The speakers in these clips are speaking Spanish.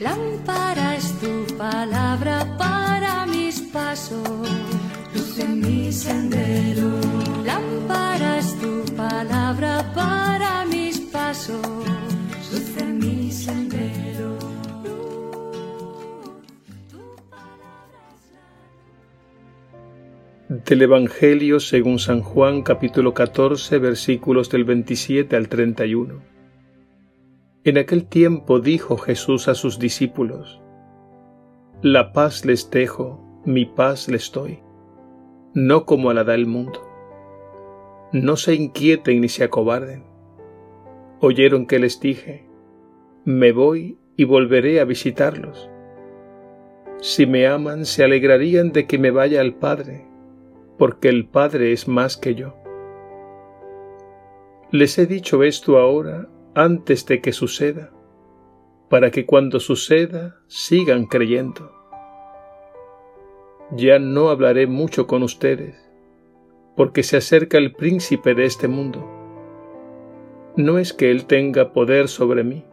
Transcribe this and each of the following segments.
Lámpara es tu palabra para mis pasos, luz en mi sendero. Lámpara es tu palabra para mis pasos, luz en mi sendero. Del Evangelio según San Juan capítulo 14 versículos del 27 al 31. En aquel tiempo dijo Jesús a sus discípulos, La paz les dejo, mi paz les doy, no como la da el mundo. No se inquieten ni se acobarden. Oyeron que les dije, Me voy y volveré a visitarlos. Si me aman, se alegrarían de que me vaya al Padre, porque el Padre es más que yo. Les he dicho esto ahora antes de que suceda, para que cuando suceda sigan creyendo. Ya no hablaré mucho con ustedes, porque se acerca el príncipe de este mundo. No es que él tenga poder sobre mí,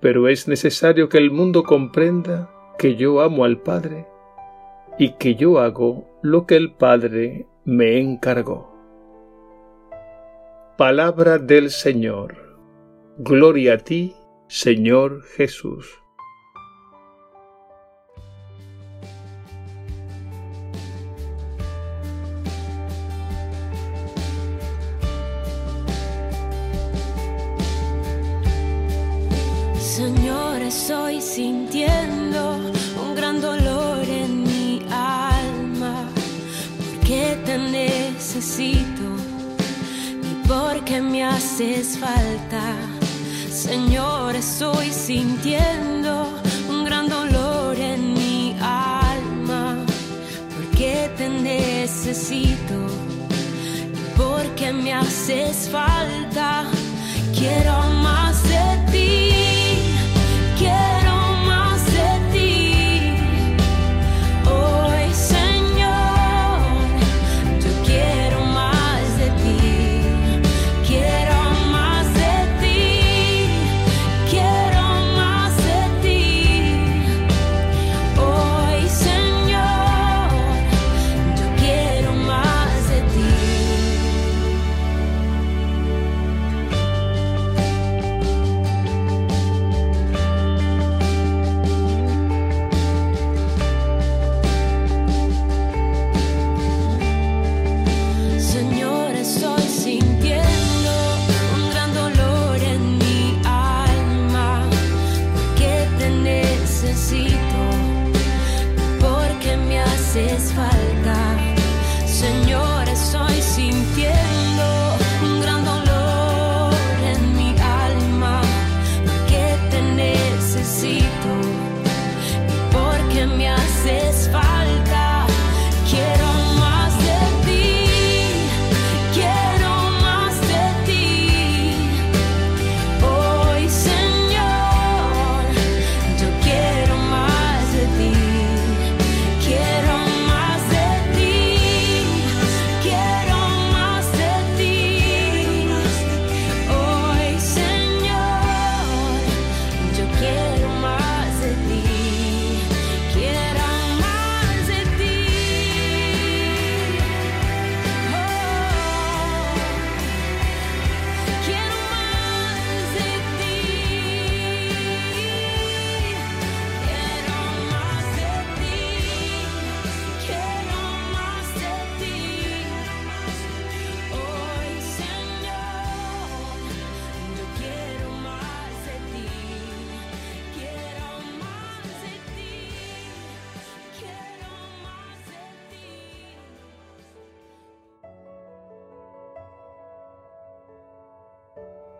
pero es necesario que el mundo comprenda que yo amo al Padre y que yo hago lo que el Padre me encargó. Palabra del Señor. Gloria a ti, Señor Jesús. Señor, estoy sintiendo un gran dolor en mi alma, porque te necesito y porque me haces falta. Señor, estoy sintiendo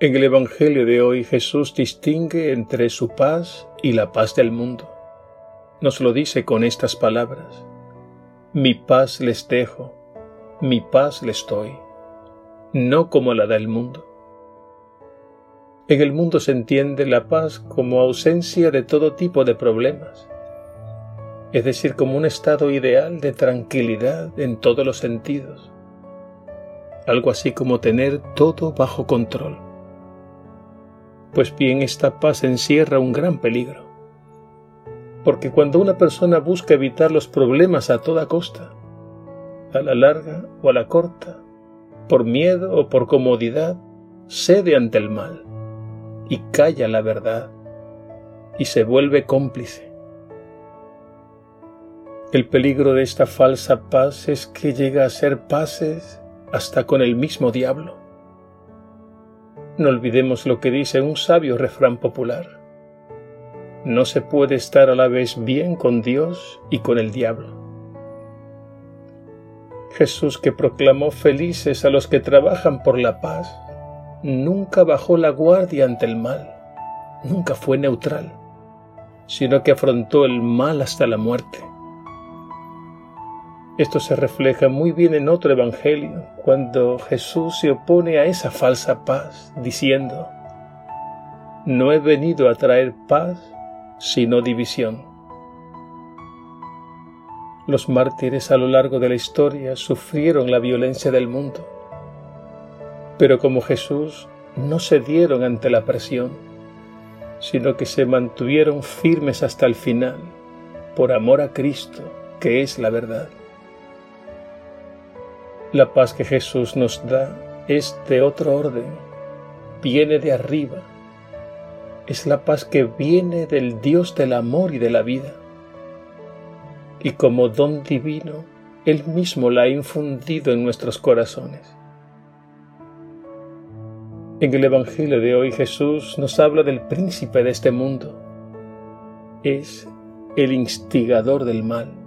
En el Evangelio de hoy Jesús distingue entre su paz y la paz del mundo. Nos lo dice con estas palabras. Mi paz les dejo, mi paz les doy, no como la da el mundo. En el mundo se entiende la paz como ausencia de todo tipo de problemas, es decir, como un estado ideal de tranquilidad en todos los sentidos, algo así como tener todo bajo control. Pues bien, esta paz encierra un gran peligro. Porque cuando una persona busca evitar los problemas a toda costa, a la larga o a la corta, por miedo o por comodidad, cede ante el mal y calla la verdad y se vuelve cómplice. El peligro de esta falsa paz es que llega a ser paces hasta con el mismo diablo. No olvidemos lo que dice un sabio refrán popular. No se puede estar a la vez bien con Dios y con el diablo. Jesús que proclamó felices a los que trabajan por la paz, nunca bajó la guardia ante el mal, nunca fue neutral, sino que afrontó el mal hasta la muerte. Esto se refleja muy bien en otro evangelio, cuando Jesús se opone a esa falsa paz, diciendo, No he venido a traer paz, sino división. Los mártires a lo largo de la historia sufrieron la violencia del mundo, pero como Jesús no se dieron ante la presión, sino que se mantuvieron firmes hasta el final, por amor a Cristo, que es la verdad. La paz que Jesús nos da es de otro orden, viene de arriba, es la paz que viene del Dios del amor y de la vida. Y como don divino, Él mismo la ha infundido en nuestros corazones. En el Evangelio de hoy Jesús nos habla del príncipe de este mundo. Es el instigador del mal.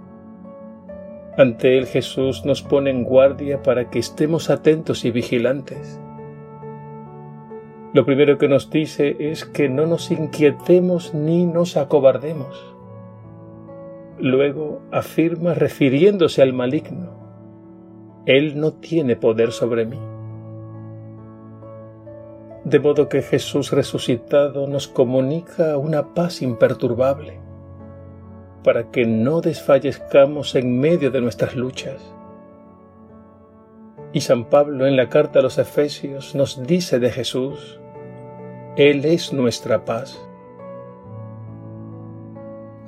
Ante Él Jesús nos pone en guardia para que estemos atentos y vigilantes lo primero que nos dice es que no nos inquietemos ni nos acobardemos. Luego afirma refiriéndose al maligno, Él no tiene poder sobre mí. De modo que Jesús resucitado nos comunica una paz imperturbable, para que no desfallezcamos en medio de nuestras luchas. Y San Pablo en la carta a los Efesios nos dice de Jesús, él es nuestra paz.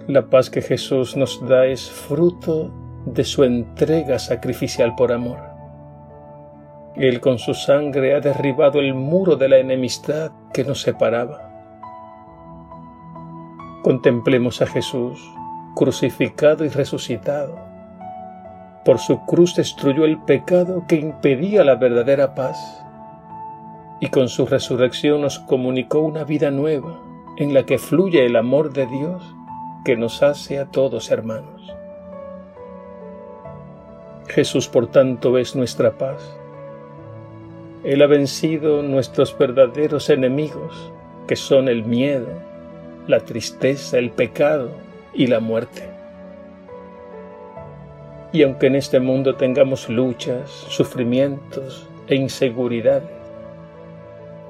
La paz que Jesús nos da es fruto de su entrega sacrificial por amor. Él con su sangre ha derribado el muro de la enemistad que nos separaba. Contemplemos a Jesús crucificado y resucitado. Por su cruz destruyó el pecado que impedía la verdadera paz y con su resurrección nos comunicó una vida nueva en la que fluye el amor de Dios que nos hace a todos hermanos. Jesús, por tanto, es nuestra paz. Él ha vencido nuestros verdaderos enemigos, que son el miedo, la tristeza, el pecado y la muerte. Y aunque en este mundo tengamos luchas, sufrimientos e inseguridades,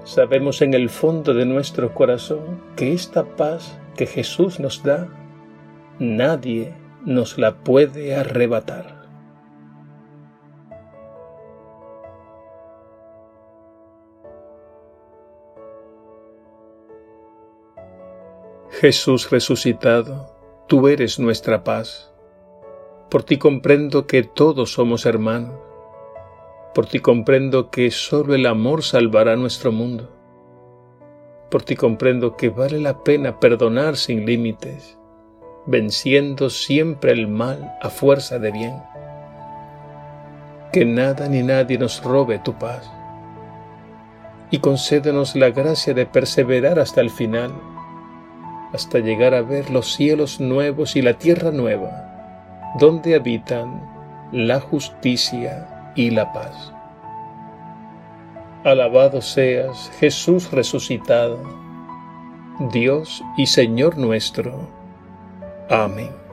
sabemos en el fondo de nuestro corazón que esta paz que Jesús nos da, nadie nos la puede arrebatar. Jesús resucitado, tú eres nuestra paz. Por ti comprendo que todos somos hermanos por ti comprendo que solo el amor salvará nuestro mundo. Por ti comprendo que vale la pena perdonar sin límites, venciendo siempre el mal a fuerza de bien. Que nada ni nadie nos robe tu paz. Y concédenos la gracia de perseverar hasta el final, hasta llegar a ver los cielos nuevos y la tierra nueva, donde habitan la justicia y la paz. Alabado seas, Jesús resucitado, Dios y Señor nuestro. Amén.